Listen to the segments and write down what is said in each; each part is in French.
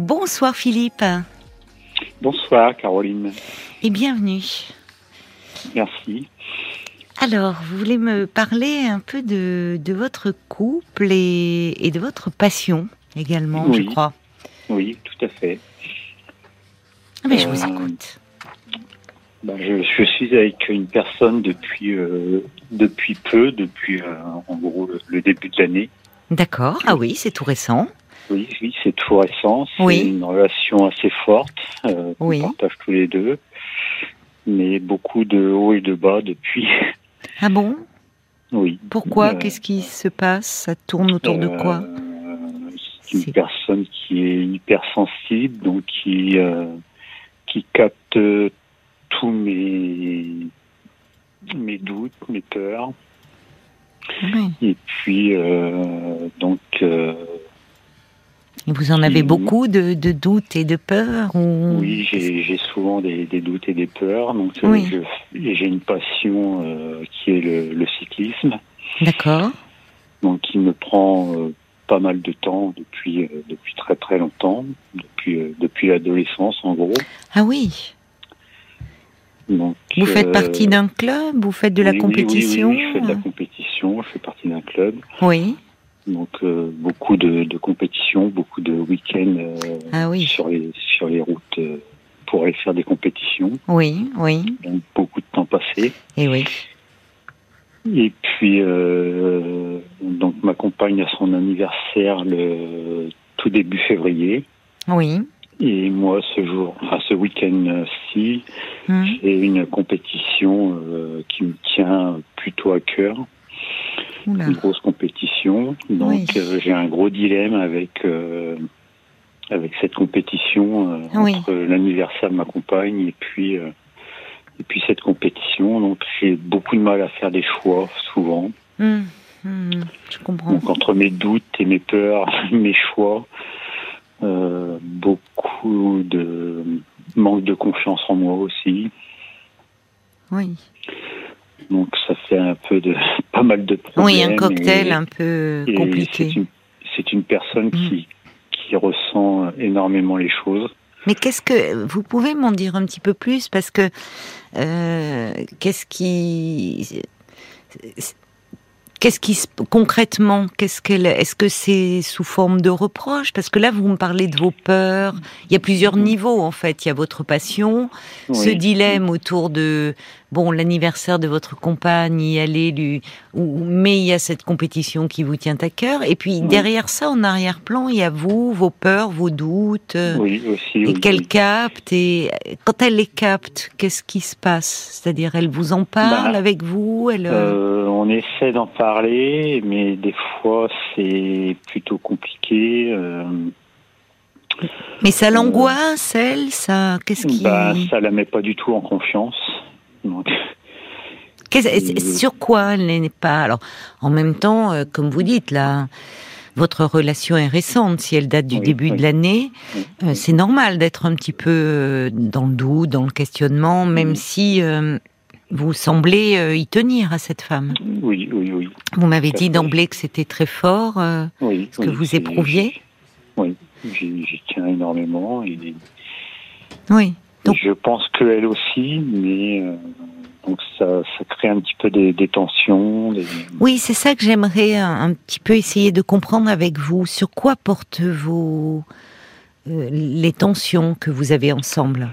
Bonsoir Philippe. Bonsoir Caroline. Et bienvenue. Merci. Alors, vous voulez me parler un peu de, de votre couple et, et, de votre passion également, oui. je crois. Oui, tout à fait. Ah, mais je Euh, vous écoute. Bah, je, je suis avec une personne depuis euh, depuis peu, depuis euh, en gros le, le début de l'année. D'accord. Ah oui, c'est tout récent. Oui, oui, c'est tout récent. C'est Oui. une relation assez forte. Euh, Oui. partage tous les deux, mais beaucoup de hauts et de bas depuis. Ah bon? Oui. Pourquoi? Euh, Qu'est-ce qui se passe? Ça tourne autour de quoi Euh, C'est C'est- une personne qui est hypersensible, donc qui qui capte tous mes mes doutes, mes peurs, Oui. et puis donc Et vous en avez beaucoup de, de doutes et de peurs ou... oui, j'ai souvent des, des doutes et des peurs, donc Oui. j'ai une passion euh, qui est le, le cyclisme, D'accord. donc qui me prend euh, pas mal de temps depuis euh, depuis très très longtemps, depuis depuis l'adolescence en gros. Ah oui. Donc, Vous faites partie d'un club? Vous faites de la oui, compétition oui, oui, je fais de la compétition, je fais partie d'un club. Oui. Donc euh, beaucoup de, de compétitions, beaucoup de week-ends euh, Ah oui. sur les sur les routes euh, pour aller faire des compétitions. Oui, oui. Donc beaucoup de temps passé. Et oui. Et puis donc ma compagne a son anniversaire le tout début février. Oui. Et moi ce jour, enfin ce week-end-ci, Hum. j'ai une compétition qui me tient plutôt à cœur. Oula. une grosse compétition. Donc Oui. euh, j'ai un gros dilemme avec euh, avec cette compétition euh, Oui. entre l'anniversaire de ma compagne et puis et puis cette compétition. Donc j'ai beaucoup de mal à faire des choix souvent. Hum, hum, Je comprends. Donc entre mes doutes et mes peurs, mes choix, beaucoup de manque de confiance en moi aussi. Oui. Donc ça fait un peu de pas mal de problèmes. Oui, un cocktail et- un peu compliqué. C'est une, c'est une personne qui, qui ressent énormément les choses. Mais qu'est-ce que vous pouvez m'en dire un petit peu plus? Parce que euh, qu'est-ce qui qu'est-ce qui concrètement qu'est-ce qu'elle est-ce que c'est sous forme de reproche? Parce que là vous me parlez de vos peurs il y a plusieurs niveaux en fait il y a votre passion ce dilemme autour de bon l'anniversaire de votre compagne y aller lui ou mais il y a cette compétition qui vous tient à cœur et puis Oui. derrière ça en arrière-plan il y a vous vos peurs vos doutes euh, Oui, aussi. et oui, qu'elle capte et quand elle les capte qu'est-ce qui se passe? C'est-à-dire elle vous en parle Bah, avec vous elle euh, Euh, on essaie d'en parler, mais des fois c'est plutôt compliqué. euh, mais ça l'angoisse elle ça qu'est-ce qui bah, ça la met pas du tout en confiance. Donc, sur quoi elle n'est pas alors en même temps euh, comme vous dites là votre relation est récente si elle date du Oui, début oui. de l'année euh, c'est normal d'être un petit peu euh, dans le doute dans le questionnement même si euh, vous semblez y tenir à cette femme oui, oui, oui. vous m'avez dit d'emblée que c'était très fort ce que vous éprouviez Oui, j'y j'y tiens énormément. Et, oui Donc- Je pense qu'elle aussi, mais euh, donc ça, ça crée un petit peu des, des tensions. des- Oui, c'est ça que j'aimerais un, un petit peu essayer de comprendre avec vous. Sur quoi portent vos euh, les tensions que vous avez ensemble?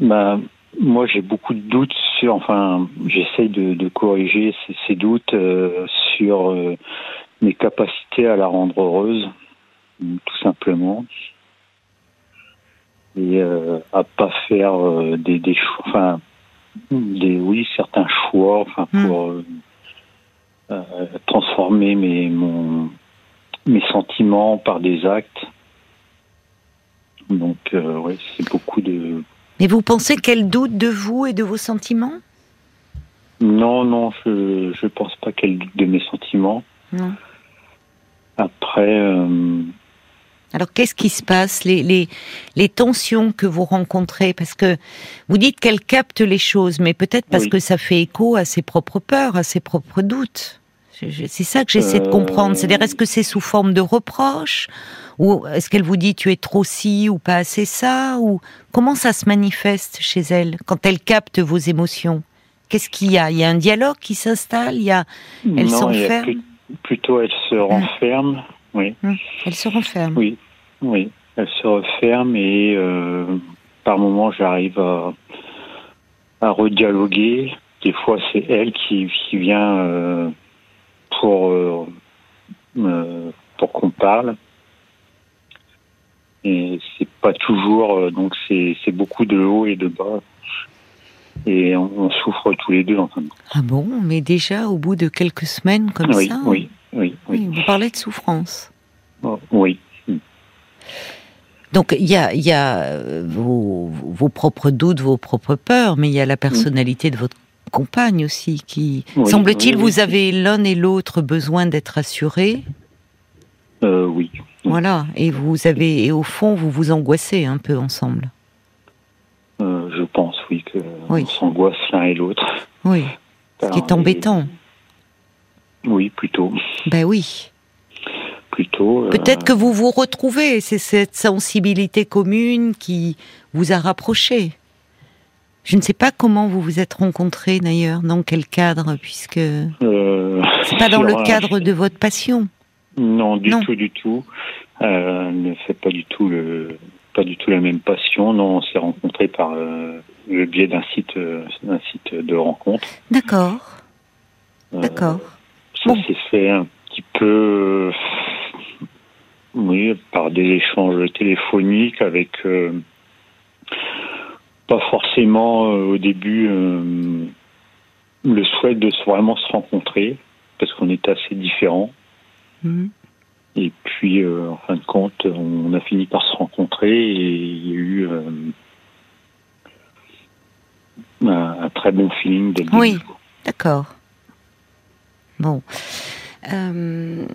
Bah, moi, j'ai beaucoup de doutes sur. Enfin, j'essaye de, de corriger ces, ces doutes euh, sur euh, mes capacités à la rendre heureuse, tout simplement, et euh, à pas faire euh, des, des choix. Enfin, des oui, certains choix. Enfin, Hmm. pour euh, euh, transformer mes mon mes sentiments par des actes. Donc, ouais, c'est beaucoup de Mais vous pensez qu'elle doute de vous et de vos sentiments? Non, non, je je pense pas qu'elle doute de mes sentiments. Non. Après, Alors qu'est-ce qui se passe les, les, les tensions que vous rencontrez? Parce que vous dites qu'elle capte les choses, mais peut-être parce Oui. que ça fait écho à ses propres peurs, à ses propres doutes. C'est ça que j'essaie de comprendre. C'est-à-dire, est-ce que c'est sous forme de reproche ou est-ce qu'elle vous dit tu es trop ci ou pas assez ça? Ou comment ça se manifeste chez elle quand elle capte vos émotions? Qu'est-ce qu'il y a? Il y a un dialogue qui s'installe? Il y a elle s'enferme? Plutôt, elle se renferme. Oui. Hum, elle se renferme. Oui, oui. Elle se referme et euh, par moments j'arrive à, à redialoguer. Des fois, c'est elle qui, qui vient euh, pour euh, pour qu'on parle et c'est pas toujours donc c'est beaucoup de haut et de bas et on, souffre tous les deux en fin Ah bon, mais déjà au bout de quelques semaines comme ça. Oui, oui, oui, Vous parlez de souffrance. Oh, oui. Donc il y a, y a euh, vos, vos, propres doutes, vos propres peurs, mais il y a la personnalité de votre compagne aussi qui semble-t-il vous avez l'un et l'autre besoin d'être assurés. Euh, oui. Voilà, et vous avez, et au fond, vous vous angoissez un peu ensemble. Euh, je pense, oui, que on s'angoisse l'un et l'autre. Oui, ce qui est embêtant. Oui, plutôt. Ben oui. Plutôt. Euh, Peut-être que vous vous retrouvez, c'est cette sensibilité commune qui vous a rapproché. Je ne sais pas comment vous vous êtes rencontrés d'ailleurs, dans quel cadre, puisque euh, c'est pas dans le cadre de votre passion. Non, du tout, du tout. Euh, fait pas du tout le, pas du tout la même passion. Non, on s'est rencontrés par euh, le biais d'un site, euh, d'un site de rencontre. D'accord. D'accord. Ça s'est fait un petit peu, oui, par des échanges téléphoniques avec, pas forcément au début le souhait de vraiment se rencontrer parce qu'on est assez différents. Mhm. Et puis, euh, en fin de compte, on a fini par se rencontrer et il y a eu euh, un, très bon feeling dès Oui, d'accord. Bon. Euh,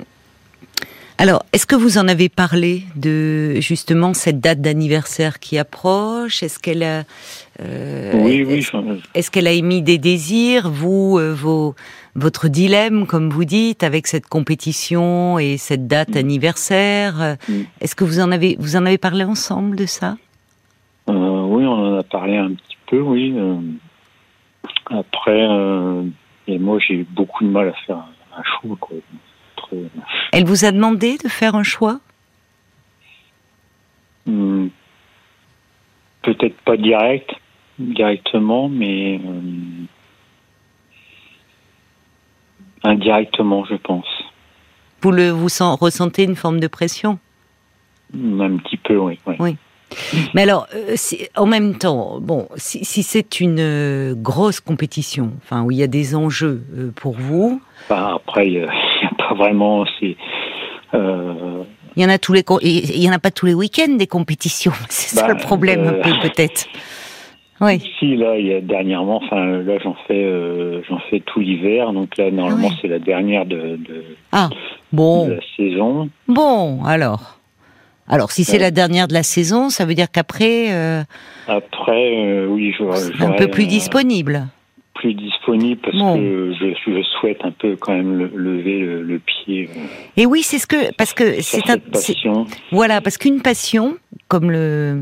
alors, est-ce que vous en avez parlé de justement cette date d'anniversaire qui approche? Est-ce qu'elle a, oui, oui, est-ce qu'elle a émis des désirs Vous, vos votre dilemme, comme vous dites, avec cette compétition et cette date mm. anniversaire? Mm. Est-ce que vous en avez vous en avez parlé ensemble de ça? Euh, Oui, on en a parlé un petit peu, oui. Euh, après, euh, et moi, j'ai beaucoup de mal à faire un, choix. Elle vous a demandé de faire un choix? Hmm. Peut-être pas direct, directement, mais Indirectement, je pense. Vous le vous ressentez une forme de pression? Un petit peu, oui. Oui. Mais alors, euh, en même temps, bon, si, c'est une euh, grosse compétition, enfin où il y a des enjeux euh, pour vous. Bah, après, il n'y a, pas vraiment. il y en a tous les, il y en a pas tous les week-ends des compétitions. C'est ça le bah, problème un peu peut-être. Oui. Ici, là, il y a dernièrement, enfin, là, j'en fais, euh, j'en fais tout l'hiver, donc là, normalement, c'est la dernière de, de, ah, bon. la saison. Bon, alors. Alors, si c'est la dernière de la saison, ça veut dire qu'après. Euh, Après, euh, oui, je. Un peu plus disponible. Plus disponible parce que je, je, souhaite un peu quand même lever le, pied. Et oui, c'est ce que parce que c'est un. Voilà, parce qu'une passion, comme le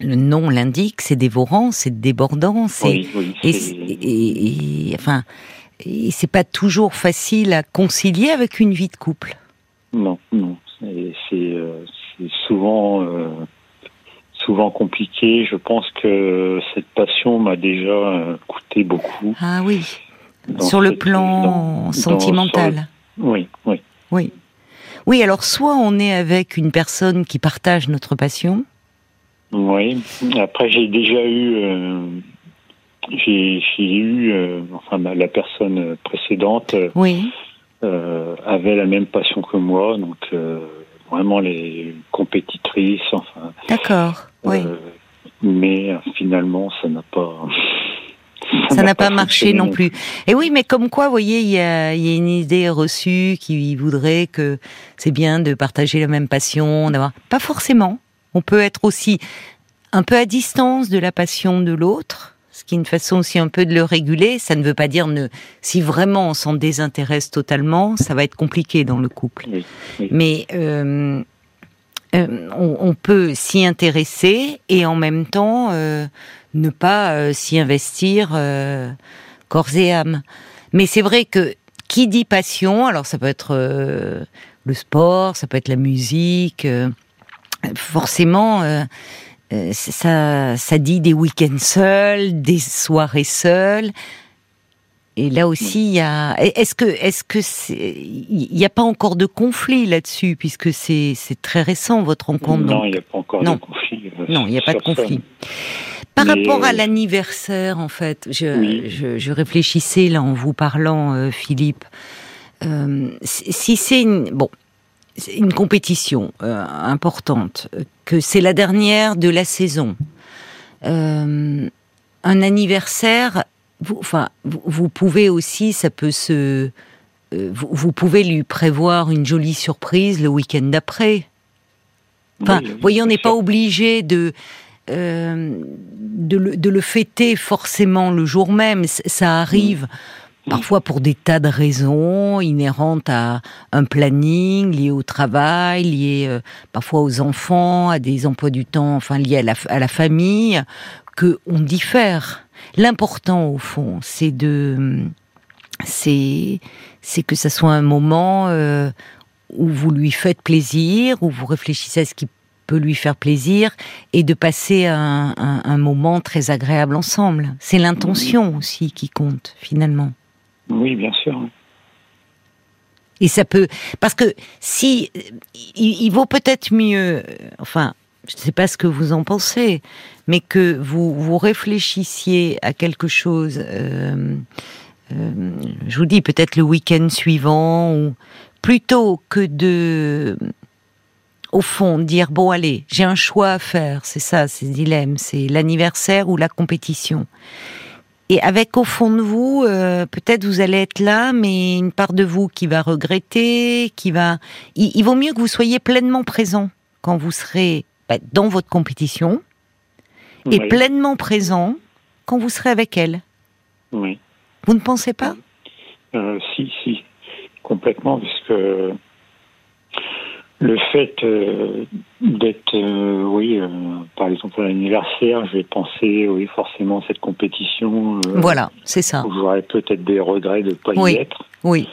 le nom l'indique, c'est dévorant, c'est débordant, c'est et, enfin, c'est pas toujours facile à concilier avec une vie de couple. Non, non, c'est euh, souvent euh, souvent compliqué. Je pense que cette passion m'a déjà euh, coûté beaucoup. Ah oui, sur le plan sentimental. Oui, oui, oui. Oui, alors soit on est avec une personne qui partage notre passion, oui. Après, j'ai déjà eu, euh, j'ai eu, euh, enfin, la personne précédente euh, oui. avait la même passion que moi, donc vraiment les compétitrices, enfin. D'accord. Oui. mais finalement, ça n'a pas. Ça n'a pas, marché non plus. Et oui, mais comme quoi, vous voyez, il y a, y a, une idée reçue qui voudrait que c'est bien de partager la même passion, d'avoir. Pas forcément. On peut être aussi un peu à distance de la passion de l'autre. Ce qui est une façon aussi un peu de le réguler. Ça ne veut pas dire ne, si vraiment on s'en désintéresse totalement, ça va être compliqué dans le couple. Mais euh, euh, on, peut s'y intéresser et en même temps euh, ne pas s'y investir corps et âme. Mais c'est vrai que qui dit passion, alors ça peut être le sport, ça peut être la musique, forcément euh, ça, ça dit des week-ends seuls, des soirées seules. Et là aussi, il y a. Est-ce que, est-ce que il n'y a pas encore de conflit là-dessus, puisque c'est très récent votre rencontre. Non, il n'y a pas encore de conflit. Euh, non, il n'y a pas de conflit. Par rapport à euh, l'anniversaire, en fait, je, je, je, réfléchissais là en vous parlant, Philippe. Euh, si c'est une bon, une compétition euh, importante, que c'est la dernière de la saison, euh, un anniversaire, vous, enfin, vous, pouvez aussi, ça peut se, euh, vous, pouvez lui prévoir une jolie surprise le week-end d'après. Enfin, voyez, on n'est pas obligé de de le, de, le, fêter forcément le jour même. Ça arrive. Parfois pour des tas de raisons inhérentes à un planning lié au travail, lié euh, parfois aux enfants, à des emplois du temps, enfin liés à la, à la famille, que on diffère. L'important au fond, c'est de, c'est, c'est que ça soit un moment euh, où vous lui faites plaisir, où vous réfléchissez à ce qui peut lui faire plaisir et de passer un, un, un moment très agréable ensemble. C'est l'intention aussi qui compte finalement. Oui, bien sûr. Et ça peut, parce que si, il, vaut peut-être mieux, enfin, je ne sais pas ce que vous en pensez, mais que vous vous réfléchissiez à quelque chose. Euh, euh, je vous dis peut-être le week-end suivant, ou plutôt que de, au fond, dire bon allez, j'ai un choix à faire. C'est ça, c'est dilemme, c'est l'anniversaire ou la compétition et avec au fond de vous, euh, peut-être vous allez être là, mais une part de vous qui va regretter, qui va. Il, vaut mieux que vous soyez pleinement présent quand vous serez bah, dans votre compétition et pleinement présent quand vous serez avec elle. Oui. Vous ne pensez pas? Euh, Si, si, complètement, parce que le fait euh, d'être, euh, oui, euh, par exemple à l'anniversaire, je vais penser, oui, forcément cette compétition. voilà, c'est ça. J'aurais peut-être des regrets de ne pas y être. Oui,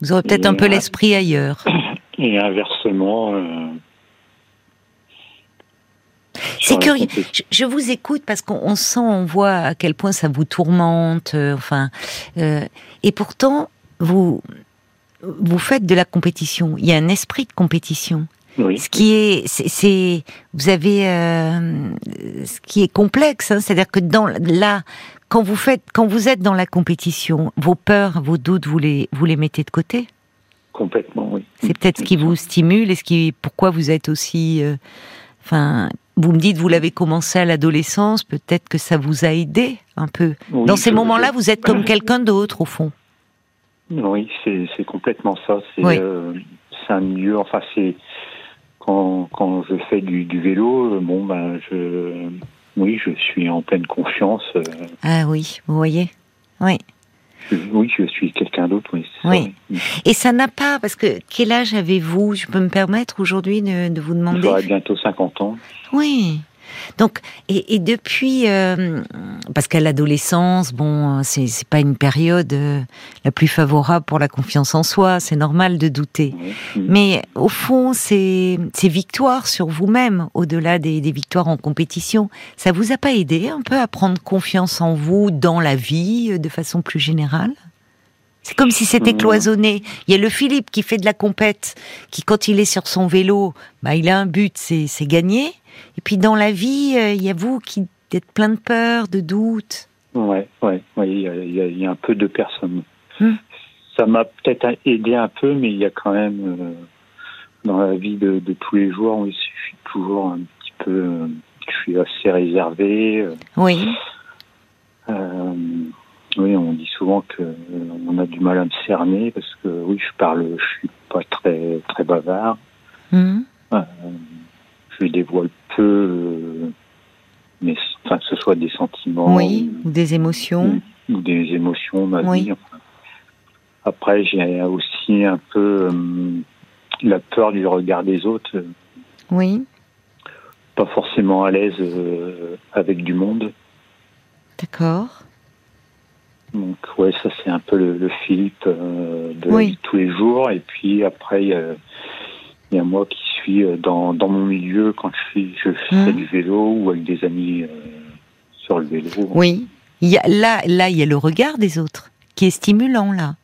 vous aurez peut-être un peu l'esprit ailleurs. Et inversement. C'est curieux. Je, vous écoute parce qu'on sent, on voit à quel point ça vous tourmente. enfin, et pourtant, vous vous faites de la compétition. Il y a un esprit de compétition. Oui. Ce qui est, c'est, vous avez, euh, ce qui est complexe, hein, c'est-à-dire que dans là, quand vous faites, quand vous êtes dans la compétition, vos peurs, vos doutes, vous les, vous les mettez de côté? Complètement, oui. C'est peut-être ce qui vous stimule et ce qui, pourquoi vous êtes aussi, euh, enfin, vous me dites, vous l'avez commencé à l'adolescence, peut-être que ça vous a aidé un peu. dans ces moments-là, vous êtes comme quelqu'un d'autre au fond. Oui, c'est complètement ça. C'est euh, un milieu, enfin c'est quand, quand je fais du, du vélo, bon ben je oui, je suis en pleine confiance. Euh. Ah oui, vous voyez, oui. oui, je suis quelqu'un d'autre, oui. oui. Et ça n'a pas, parce que quel âge avez-vous? Je peux me permettre aujourd'hui de, de, vous demander? J'aurai bientôt 50 ans. Oui. Donc, et, depuis, euh, parce qu'à l'adolescence, bon, c'est, c'est pas une période euh, la plus favorable pour la confiance en soi, c'est normal de douter. Mais au fond, ces, ces victoires sur vous-même, au-delà des, des victoires en compétition, ça vous a pas aidé un peu à prendre confiance en vous dans la vie euh, de façon plus générale? C'est comme si c'était cloisonné. Il y a le Philippe qui fait de la compète, qui quand il est sur son vélo, bah il a un but, c'est, gagner. Et puis dans la vie, euh, il y a vous qui êtes plein de peur, de doutes. Ouais, ouais, ouais, il y, y, a un peu de personnes. Hmm. Ça m'a peut-être aidé un peu, mais il y a quand même euh, dans la vie de, de, tous les jours, oui, je suis toujours un petit peu, euh, je suis assez réservé. oui. Oui, on dit souvent que on a du mal à me cerner parce que oui, je parle, je suis pas très très bavard. Hmm je dévoile peu euh, mes, enfin que ce soit des sentiments, oui, ou, des émotions, ou, des émotions, ma vie. Après, j'ai aussi un peu la peur du regard des autres. Oui. Pas forcément à l'aise avec du monde. D'accord. Donc ouais, ça c'est un peu le, Philippe euh, de tous les jours. Et puis après, il y, a, moi qui suis euh, dans, dans mon milieu quand je, suis, je fais mmh. du vélo ou avec des amis euh, sur le vélo. Oui. Il y a, là, là, il y a le regard des autres qui est stimulant là.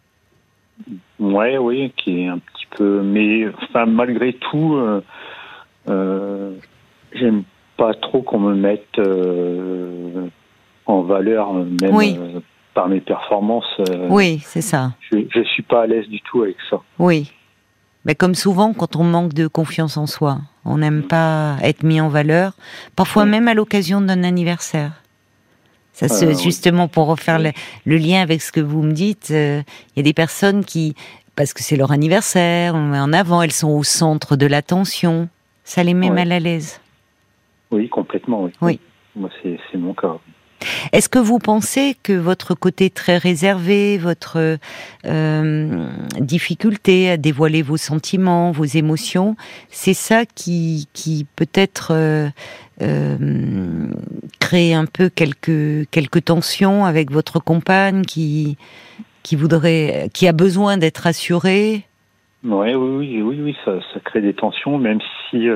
Ouais, oui, qui est un petit peu. Mais enfin, malgré tout, j'aime pas trop qu'on me mette en valeur, même oui par mes performances. Euh, oui, c'est ça. Je ne suis pas à l'aise du tout avec ça. Oui. Mais comme souvent, quand on manque de confiance en soi, on n'aime pas être mis en valeur, parfois même à l'occasion d'un anniversaire. Ça, c'est justement pour refaire le, lien avec ce que vous me dites. Euh, il y a des personnes qui, parce que c'est leur anniversaire, on met en avant, elles sont au centre de l'attention. Ça les met mal à l'aise. Oui, complètement. Oui. Moi, c'est mon cas. Est-ce que vous pensez que votre côté très réservé, votre euh, difficulté à dévoiler vos sentiments, vos émotions, c'est ça qui, peut-être euh, euh, crée un peu quelques quelques tensions avec votre compagne qui qui voudrait, qui a besoin d'être assurée? Oui, oui, oui, oui, ça crée des tensions, même si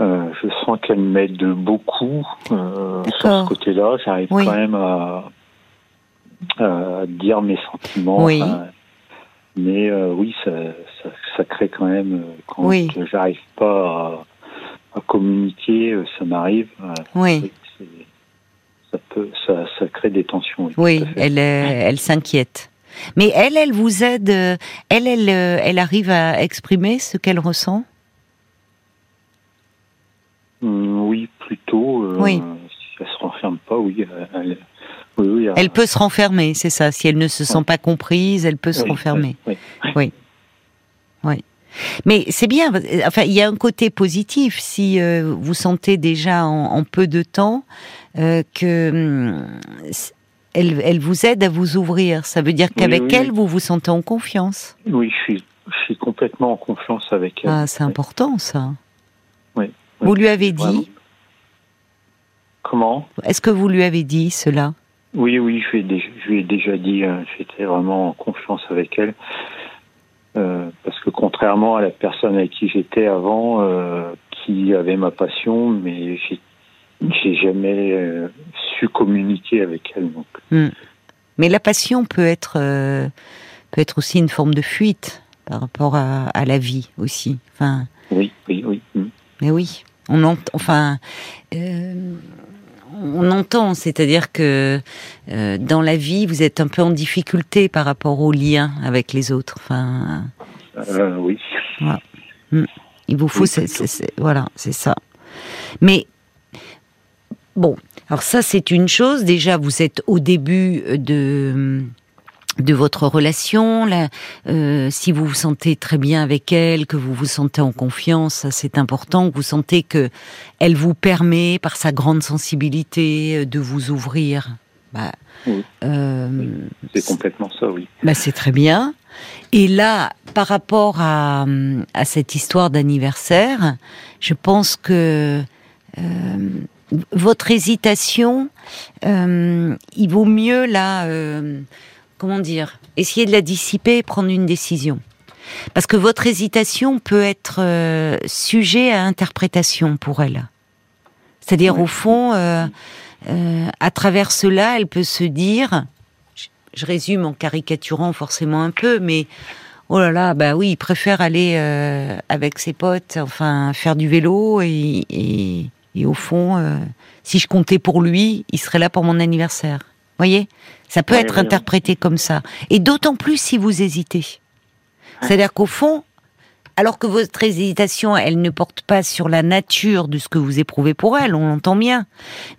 euh, je sens qu'elle m'aide beaucoup euh, sur ce côté-là. J'arrive quand même à, dire mes sentiments. Oui. mais euh, oui, ça, ça, crée quand même quand j'arrive pas à, communiquer, ça m'arrive. Oui. Ça peut, ça, ça crée des tensions. Oui, elle, elle s'inquiète. Mais elle, elle vous aide. Elle, elle, elle arrive à exprimer ce qu'elle ressent? Mm, oui, plutôt. Euh, oui. Si elle se renferme pas, oui. Elle, elle, peut se renfermer, c'est ça. Si elle ne se sent pas comprise, elle peut se renfermer. Oui. Oui. oui. Mais c'est bien. Enfin, il y a un côté positif si euh, vous sentez déjà en, peu de temps euh, que hum, elle, elle, vous aide à vous ouvrir. Ça veut dire qu'avec elle, vous vous sentez en confiance. Oui, je suis, je suis complètement en confiance avec elle. Ah, c'est important ça. Oui. Vous lui avez dit Comment Est-ce que vous lui avez dit cela? Oui, oui, je lui ai déjà, dit, euh, j'étais vraiment en confiance avec elle. Euh, parce que contrairement à la personne avec qui j'étais avant, euh, qui avait ma passion, mais j'ai jamais su communiquer avec elle. Donc. Hmm. Mais la passion peut être peut être aussi une forme de fuite par rapport à, la vie aussi. Enfin. Oui, oui, oui. Hmm. Mais oui. On enfin, euh, on entend, c'est-à-dire que euh, dans la vie, vous êtes un peu en difficulté par rapport au lien avec les autres. Enfin, euh, oui. Hmm. Il vous faut, voilà, c'est ça. Mais bon, alors ça c'est une chose. Déjà, vous êtes au début de de votre relation, là, euh, si vous vous sentez très bien avec elle, que vous vous sentez en confiance, c'est important, que vous sentez que elle vous permet, par sa grande sensibilité, euh, de vous ouvrir. Bah, euh, c'est complètement ça, oui. Bah, c'est très bien. Et là, par rapport à, à cette histoire d'anniversaire, je pense que votre hésitation, il vaut mieux là comment dire, essayer de la dissiper et prendre une décision. Parce que votre hésitation peut être euh, sujet à interprétation pour elle. C'est-à-dire, au fond, euh, euh, à travers cela, elle peut se dire, je, résume en caricaturant forcément un peu, mais oh là là, bah oui, il préfère aller avec ses potes, enfin, faire du vélo, et, et au fond, si je comptais pour lui, il serait là pour mon anniversaire. Voyez? Ça peut être interprété comme ça. Et d'autant plus si vous hésitez. C'est-à-dire qu'au fond, alors que votre hésitation, elle ne porte pas sur la nature de ce que vous éprouvez pour elle, on l'entend bien.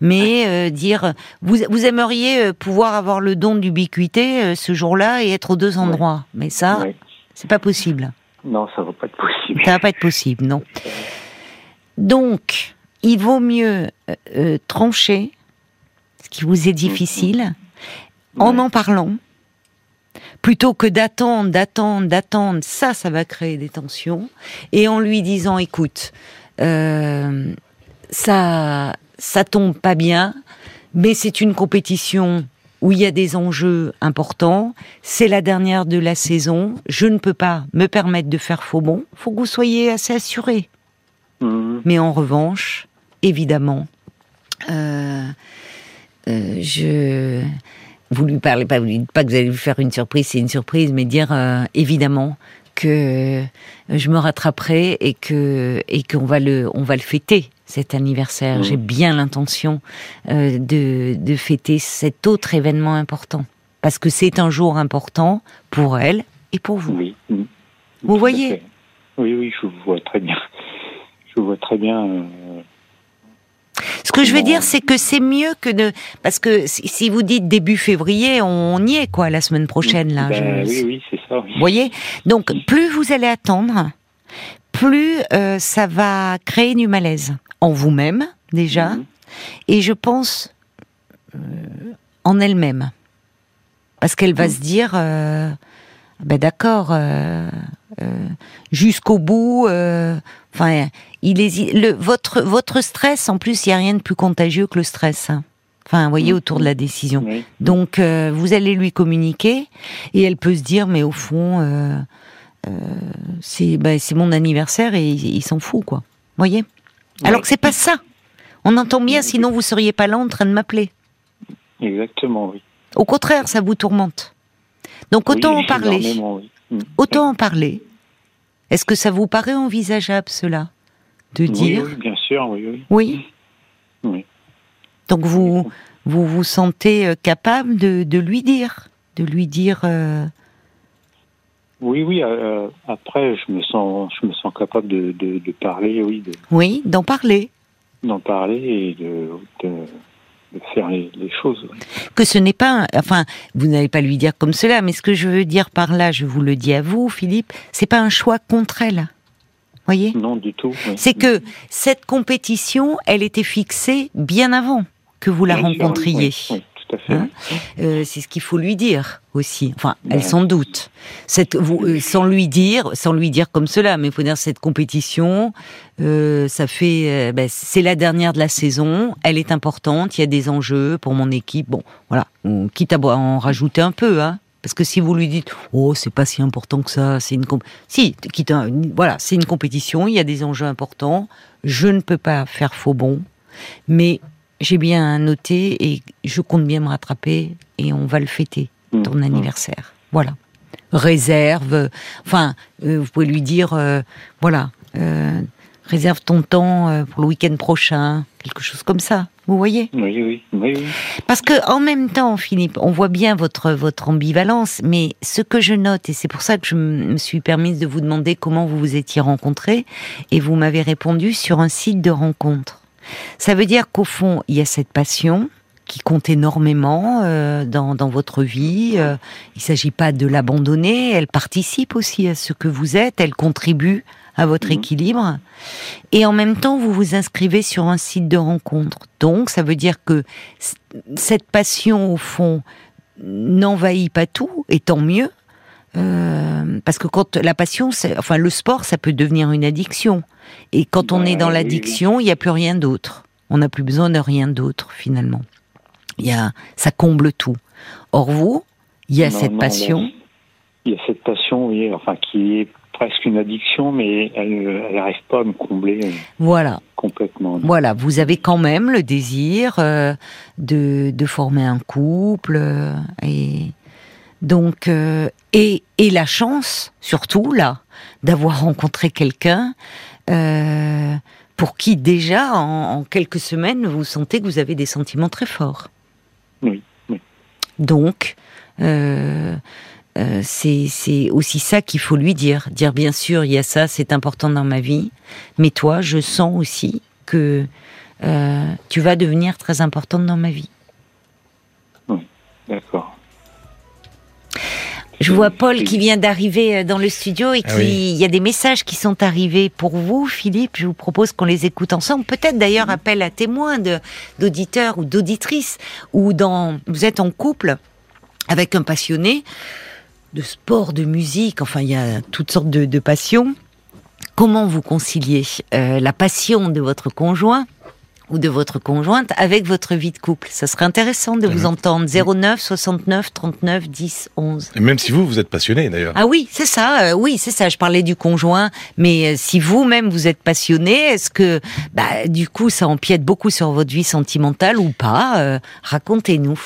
Mais euh, dire, vous, vous aimeriez euh, pouvoir avoir le don d'ubiquité euh, ce jour-là et être aux deux endroits. Mais ça, c'est pas possible. Non, ça va pas être possible. Ça va pas être possible, non. Donc, il vaut mieux trancher ce qui vous est difficile en en parlant plutôt que d'attendre, d'attendre, d'attendre, ça, ça va créer des tensions, et en lui disant, écoute, euh, ça, ça tombe pas bien, mais c'est une compétition où il y a des enjeux importants, c'est la dernière de la saison, je ne peux pas me permettre de faire faux bon, faut que vous soyez assez assuré. Mmh. Mais en revanche, évidemment, euh, euh, je vous lui parlez pas, vous lui dites pas que vous allez lui faire une surprise, c'est une surprise, mais dire euh, évidemment que je me rattraperai et que et qu'on va le on va le fêter cet anniversaire. Mmh. J'ai bien l'intention euh, de de fêter cet autre événement important parce que c'est un jour important pour elle et pour vous. Oui. Vous voyez. Oui, oui, je vois très bien. Je vois très bien. Euh, ce que je veux dire, c'est que c'est mieux que de, parce que si vous dites début février, on y est quoi la semaine prochaine là. Ben oui, oui, c'est ça. Vous voyez, donc plus vous allez attendre, plus euh, ça va créer du malaise en vous-même déjà, mhm. et je pense euh, en elle-même, parce qu'elle va mhm. se dire, euh, ben d'accord, jusqu'au bout, enfin il est, le, votre, votre stress, en plus, il n'y a rien de plus contagieux que le stress. Hein. Enfin, vous voyez, mm. autour de la décision. Donc, euh, vous allez lui communiquer et elle peut se dire, mais au fond, euh, euh, bah, c'est mon anniversaire et il, s'en fout, quoi. Vous voyez? Alors que c'est pas ça. On entend bien, sinon vous seriez pas là en train de m'appeler. Exactement, oui. Au contraire, ça vous tourmente. Donc, autant en parler. Mm. Autant en parler. Est-ce que ça vous paraît envisageable, cela de dire. Oui, bien sûr, oui. Oui. oui. Donc vous, vous vous sentez euh, capable de, de lui dire, de lui dire. Euh, oui, oui. Euh, après, je me sens, je me sens capable de, de, de parler, oui. De, oui, d'en parler. D'en parler et de faire les, les, choses. Que ce n'est pas, enfin, vous n'allez pas lui dire comme cela, mais ce que je veux dire par là, je vous le dis à vous, Philippe, c'est pas un choix contre elle voyez? Non, du tout. C'est que cette compétition, elle était fixée bien avant que vous la rencontriez. tout à fait. Hein euh, c'est ce qu'il faut lui dire aussi. Enfin, elle s'en doute. Cette, vous, euh, sans lui dire, sans lui dire comme cela, mais il faut dire cette compétition, euh, ça fait, ben, c'est la dernière de la saison. Elle est importante. Il y a des enjeux pour mon équipe. Bon, voilà. Quitte à en rajouter un peu, hein. Parce que si vous lui dites, oh, c'est pas si important que ça, c'est une si, quitte voilà, c'est une compétition, il y a des enjeux importants, je ne peux pas faire faux bon, mais j'ai bien noté et je compte bien me rattraper et on va le fêter, mmh. ton mmh. anniversaire. Voilà. Réserve, enfin, euh, vous pouvez lui dire, euh, voilà, euh, réserve ton temps pour le week-end prochain, quelque chose comme ça. Vous voyez? Oui, oui, oui, Parce que en même temps, Philippe, on voit bien votre votre ambivalence, mais ce que je note et c'est pour ça que je me suis permise de vous demander comment vous vous étiez rencontrés et vous m'avez répondu sur un site de rencontre. Ça veut dire qu'au fond, il y a cette passion qui compte énormément euh, dans, dans votre vie. Euh, il ne s'agit pas de l'abandonner, elle participe aussi à ce que vous êtes, elle contribue à votre mhm. équilibre. Et en même temps, vous vous inscrivez sur un site de rencontre. Donc, ça veut dire que cette passion, au fond, n'envahit pas tout, et tant mieux. Euh, parce que quand la passion, enfin le sport, ça peut devenir une addiction. Et quand on est dans l'addiction, il n'y a plus rien d'autre. On n'a plus besoin de rien d'autre finalement. Il y a, ça comble tout. Or vous, il y a cette passion. Il y a cette passion, oui, enfin qui est presque une addiction, mais elle n'arrive pas à me combler euh, voilà. complètement. Voilà, vous avez quand même le désir euh, de, de, former un couple euh, et donc et, et la chance surtout là d'avoir rencontré quelqu'un pour qui déjà en, en, quelques semaines vous sentez que vous avez des sentiments très forts. Oui. oui. Donc euh, c'est aussi ça qu'il faut lui dire. Dire bien sûr, il y a ça, c'est important dans ma vie, mais toi, je sens aussi que euh, tu vas devenir très importante dans ma vie. Oui, d'accord. Je vois Paul qui vient d'arriver euh, dans le studio et ah qui, il y a des messages qui sont arrivés pour vous, Philippe. Je vous propose qu'on les écoute ensemble. Peut-être d'ailleurs appel à témoins d'auditeurs ou d'auditrices ou dans, vous êtes en couple avec un passionné de sport, de musique. Enfin, il y a toutes sortes de, passions. Comment vous conciliez euh, la passion de votre conjoint ou de votre conjointe avec votre vie de couple. Ça serait intéressant de vous mhm. entendre. 09 69 39 10 11. Et même si vous, vous êtes passionné d'ailleurs. Ah oui, c'est ça. Euh, oui, c'est ça. Je parlais du conjoint. Mais euh, si vous-même vous êtes passionné, est-ce que bah, du coup ça empiète beaucoup sur votre vie sentimentale ou pas euh, Racontez-nous.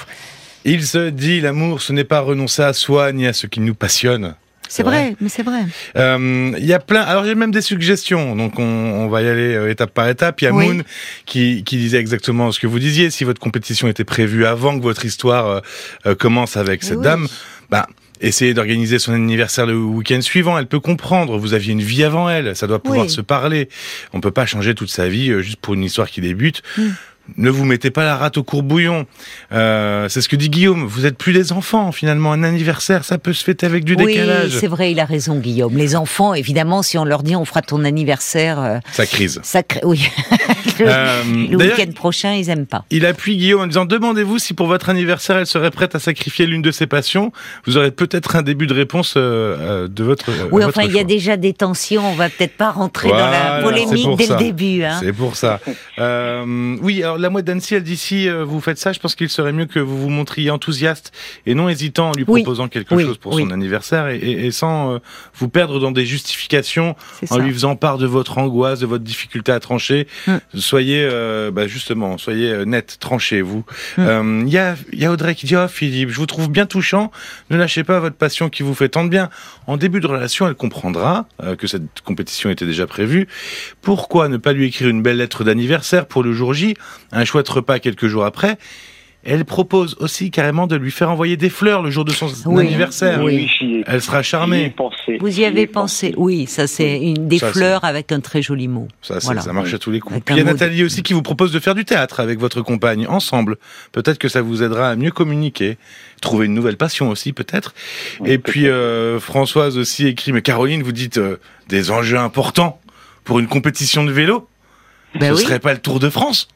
Il se dit, l'amour, ce n'est pas renoncer à soi ni à ce qui nous passionne. C'est vrai, mais c'est vrai. Euh, il y a plein. Alors il y a même des suggestions. Donc on, va y aller euh, étape par étape. Il y a Moon qui, qui disait exactement ce que vous disiez. Si votre compétition était prévue avant que votre histoire euh, commence avec cette dame, bah essayez d'organiser son anniversaire le week-end suivant. Elle peut comprendre. Vous aviez une vie avant elle. Ça doit pouvoir se parler. On peut pas changer toute sa vie juste pour une histoire qui débute. Mm ne vous mettez pas la rate au courbouillon. Euh, c'est ce que dit Guillaume. Vous êtes plus des enfants finalement. Un anniversaire, ça peut se fêter avec du décalage. Oui, c'est vrai, il a raison Guillaume. Les enfants, évidemment, si on leur dit on fera ton anniversaire, euh, ça crise. Ça oui. le, euh, week-end prochain, ils aiment pas. Il appuie Guillaume en disant demandez-vous si pour votre anniversaire elle serait prête à sacrifier l'une de ses passions. Vous aurez peut-être un début de réponse de votre. oui, enfin, il y a déjà des tensions. On va peut-être pas rentrer dans la polémique dès le début. Hein. C'est pour ça. oui, alors la mouette d'Annecy, elle dit si euh, vous faites ça, je pense qu'il serait mieux que vous vous montriez enthousiaste et non hésitant en lui proposant quelque chose pour son anniversaire et, sans euh, vous perdre dans des justifications, en lui faisant part de votre angoisse, de votre difficulté à trancher. Hum. Soyez euh, bah, justement, soyez net, tranchez vous. Hum. Il y, a, y a Audrey qui dit oh Philippe, je vous trouve bien touchant. Ne lâchez pas votre passion qui vous fait tant de bien. En début de relation, elle comprendra que cette compétition était déjà prévue. Pourquoi ne pas lui écrire une belle lettre d'anniversaire pour le jour J un chouette repas quelques jours après. Elle propose aussi carrément de lui faire envoyer des fleurs le jour de son anniversaire. Oui, Elle sera charmée. Vous y avez pensé. Oui, ça c'est une des fleurs avec un très joli mot. Ça, ça marche à tous les coups. il y a Nathalie aussi qui vous propose de faire du théâtre avec votre compagne ensemble. Peut-être que ça vous aidera à mieux communiquer, trouver une nouvelle passion aussi peut-être. Et puis euh, Françoise aussi écrit. Mais Caroline, vous dites euh, des enjeux importants pour une compétition de vélo. Ben Ce serait pas le Tour de France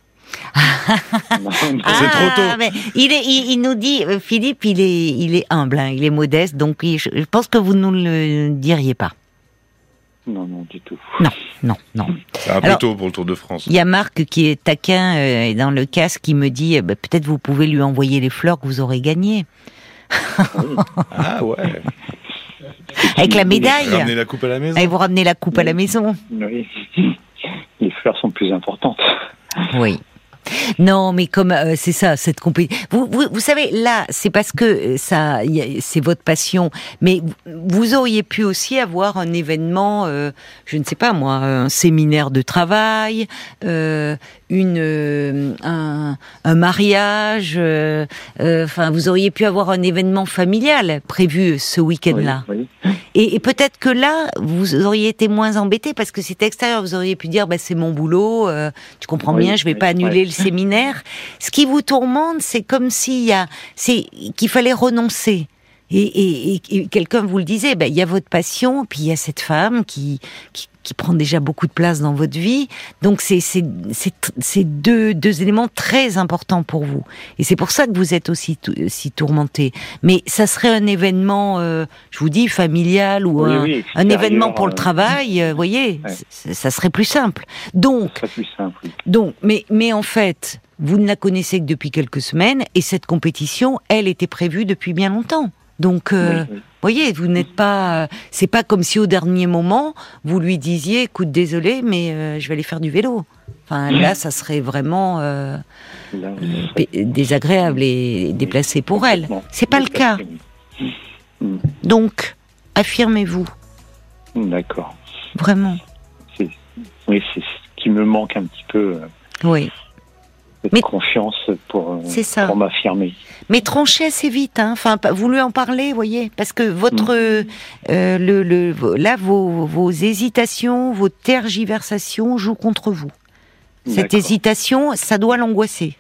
c'est trop tôt. Ah, il, est, il, nous dit, euh, Philippe, il est, il est humble, hein, il est modeste, donc je pense que vous ne nous le diriez pas. Non, non, du tout. Non, non, non. C'est un peu tôt pour le Tour de France. Il y a Marc qui est taquin euh, dans le casque qui me dit euh, bah, peut-être vous pouvez lui envoyer les fleurs que vous aurez gagnées. ah ouais. Avec la médaille. Vous ramenez la coupe à la maison. Et vous ramenez la coupe à la maison. Oui. Les fleurs sont plus importantes. Oui. Non, mais comme euh, c'est ça, cette compétition. Vous, vous, savez, là, c'est parce que euh, ça, c'est votre passion. Mais vous auriez pu aussi avoir un événement, euh, je ne sais pas moi, un séminaire de travail, une, un, un mariage. Enfin, vous auriez pu avoir un événement familial prévu ce week-end-là. Et, peut-être que là, vous auriez été moins embêté parce que c'est extérieur. Vous auriez pu dire, bah, c'est mon boulot. tu comprends bien, je vais pas annuler le séminaire. Ce qui vous tourmente, c'est comme s'il y a, c'est qu'il fallait renoncer. Et, quelqu'un vous le disait, ben, il y a votre passion, puis il y a cette femme qui, qui, prend déjà beaucoup de place dans votre vie. Donc c'est c'est deux, deux éléments très importants pour vous. Et c'est pour ça que vous êtes aussi si tourmenté. Mais ça serait un événement, euh, je vous dis, familial ou un, événement pour le euh, travail, euh, vous voyez, ça serait plus simple. Donc, plus simple. donc, mais mais en fait, vous ne la connaissez que depuis quelques semaines et cette compétition, elle était prévue depuis bien longtemps. Donc, euh, voyez, vous n'êtes pas. C'est pas comme si au dernier moment vous lui disiez, écoute, désolé, mais euh, je vais aller faire du vélo. Enfin, là, ça serait vraiment euh, désagréable et déplacé pour elle. C'est pas le cas. Mm. Donc, affirmez-vous. D'accord. Vraiment. Oui, c'est ce qui me manque un petit peu. Oui mais, confiance pour, euh, pour m'affirmer. Mais tranchez assez vite, hein. enfin, vous lui en parlez, voyez, parce que votre, mm. euh, le, le, là, vos, vos hésitations, vos tergiversations jouent contre vous. Cette hésitation, ça doit l'angoisser.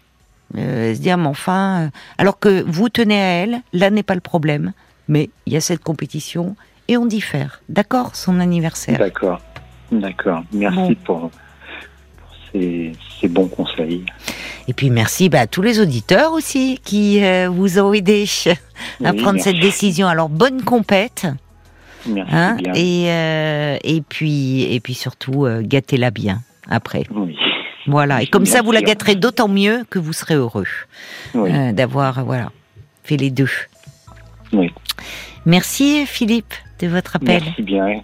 Euh, se dire, mais enfin, alors que vous tenez à elle, là n'est pas le problème. mais il y a cette compétition et on diffère. D'accord? Son anniversaire. D'accord. D'accord. Merci pour, ces, bons conseils. Et puis merci bah, à tous les auditeurs aussi qui euh, vous ont aidé à prendre cette décision. Alors bonne compète. Merci hein, bien. Et, euh, et, puis, et puis surtout, euh, gâtez-la bien après. Oui. Voilà. Et comme ça, vous la gâterez d'autant mieux que vous serez heureux d'avoir voilà, fait les deux. Oui. Merci Philippe de votre appel. Merci bien.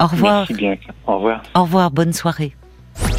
Au revoir. Merci bien. Au revoir. Au revoir, bonne soirée.